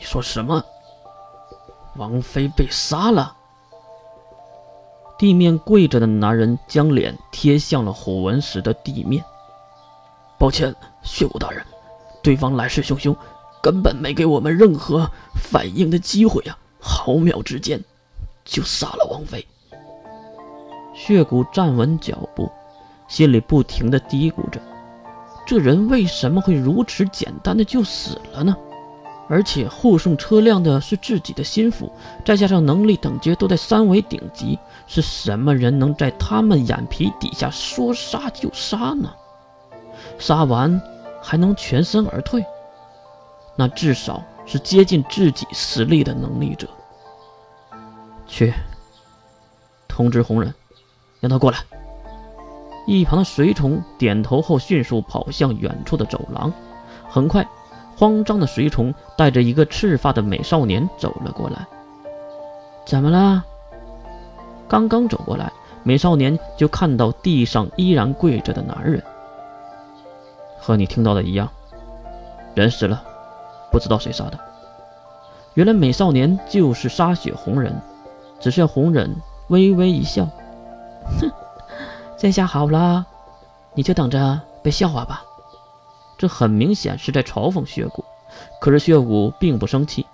你说什么？王妃被杀了？地面跪着的男人将脸贴向了虎纹石的地面。抱歉，血骨大人，对方来势汹汹，根本没给我们任何反应的机会啊！毫秒之间，就杀了王妃。血骨站稳脚步，心里不停的嘀咕着：这人为什么会如此简单的就死了呢？而且护送车辆的是自己的心腹，再加上能力等级都在三维顶级，是什么人能在他们眼皮底下说杀就杀呢？杀完还能全身而退，那至少是接近自己实力的能力者。去通知红人，让他过来。一旁的随从点头后，迅速跑向远处的走廊。很快，慌张的随从带着一个赤发的美少年走了过来。怎么了？刚刚走过来，美少年就看到地上依然跪着的男人。和你听到的一样，人死了，不知道谁杀的。原来美少年就是杀血红人，只是红人微微一笑，哼，这下好了，你就等着被笑话吧。这很明显是在嘲讽血骨，可是血骨并不生气，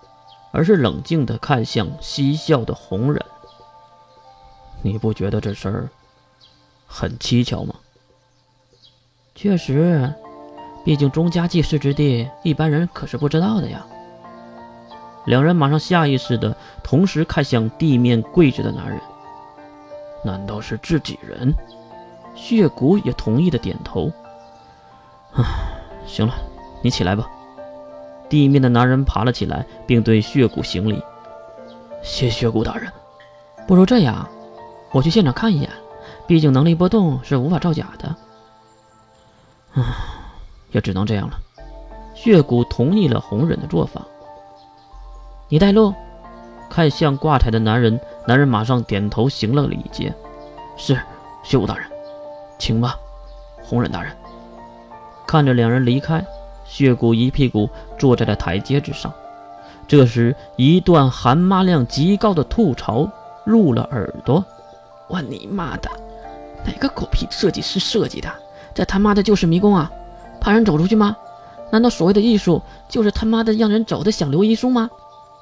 而是冷静地看向嬉笑的红人。你不觉得这事儿很蹊跷吗？确实。毕竟钟家济世之地，一般人可是不知道的呀。两人马上下意识的同时看向地面跪着的男人，难道是自己人？血骨也同意的点头。啊，行了，你起来吧。地面的男人爬了起来，并对血骨行礼：“谢血骨大人。不如这样，我去现场看一眼，毕竟能力波动是无法造假的。”啊。也只能这样了。血骨同意了红忍的做法。你带路，看向挂台的男人，男人马上点头行了礼节。是，血骨大人，请吧，红忍大人。看着两人离开，血骨一屁股坐在了台阶之上。这时，一段含妈量极高的吐槽入了耳朵。我你妈的，哪个狗屁设计师设计的？这他妈的就是迷宫啊！怕人走出去吗？难道所谓的艺术就是他妈的让人走的想留遗书吗？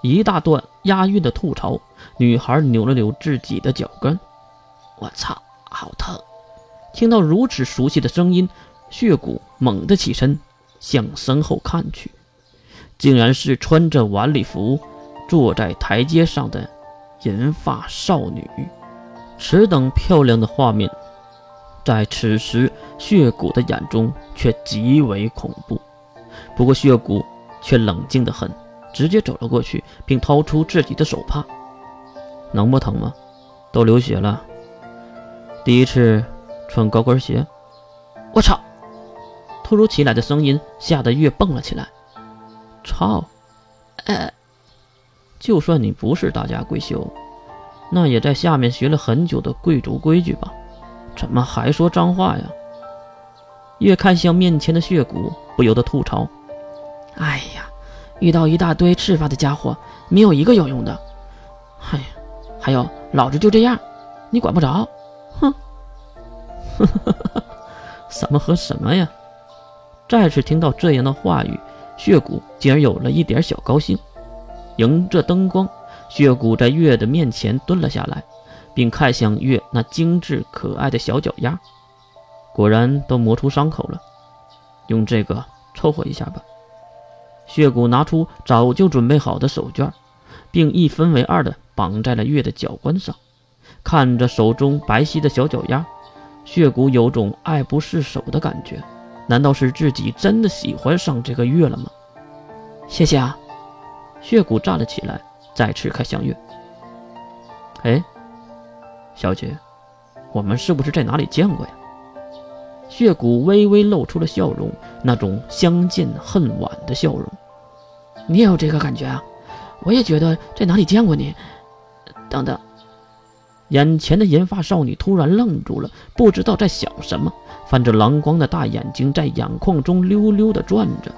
一大段押韵的吐槽，女孩扭了扭自己的脚跟。我操，好疼！听到如此熟悉的声音，血骨猛地起身向身后看去，竟然是穿着晚礼服坐在台阶上的银发少女。此等漂亮的画面。在此时，血骨的眼中却极为恐怖。不过，血骨却冷静得很，直接走了过去，并掏出自己的手帕。能不疼吗？都流血了。第一次穿高跟鞋，我操！突如其来的声音吓得月蹦了起来。操！呃，就算你不是大家闺秀，那也在下面学了很久的贵族规矩吧？怎么还说脏话呀？越看向面前的血骨，不由得吐槽：“哎呀，遇到一大堆赤发的家伙，没有一个有用的。哎呀，还有老子就这样，你管不着。”哼，什么和什么呀？再次听到这样的话语，血骨竟然有了一点小高兴。迎着灯光，血骨在月的面前蹲了下来。并看向月那精致可爱的小脚丫，果然都磨出伤口了。用这个凑合一下吧。血骨拿出早就准备好的手绢，并一分为二的绑在了月的脚关上。看着手中白皙的小脚丫，血骨有种爱不释手的感觉。难道是自己真的喜欢上这个月了吗？谢谢啊！血骨站了起来，再次看向月。哎。小姐，我们是不是在哪里见过呀？血骨微微露出了笑容，那种相见恨晚的笑容。你也有这个感觉啊？我也觉得在哪里见过你。等等，眼前的银发少女突然愣住了，不知道在想什么，泛着蓝光的大眼睛在眼眶中溜溜的转着。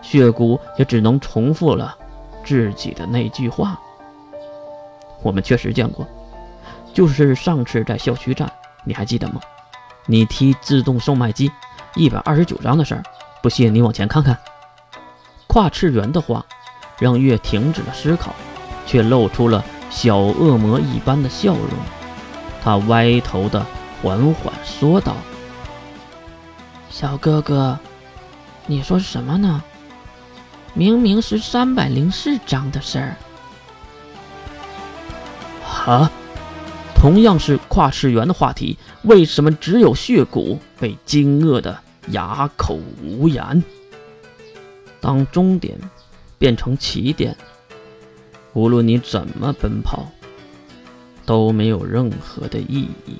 血骨也只能重复了自己的那句话。我们确实见过，就是上次在校区站，你还记得吗？你踢自动售卖机一百二十九张的事儿，不信你往前看看。跨次元的话，让月停止了思考，却露出了小恶魔一般的笑容。他歪头的缓缓说道：“小哥哥，你说什么呢？明明是三百零四章的事儿。”啊！同样是跨次元的话题，为什么只有血骨被惊愕的哑口无言？当终点变成起点，无论你怎么奔跑，都没有任何的意义。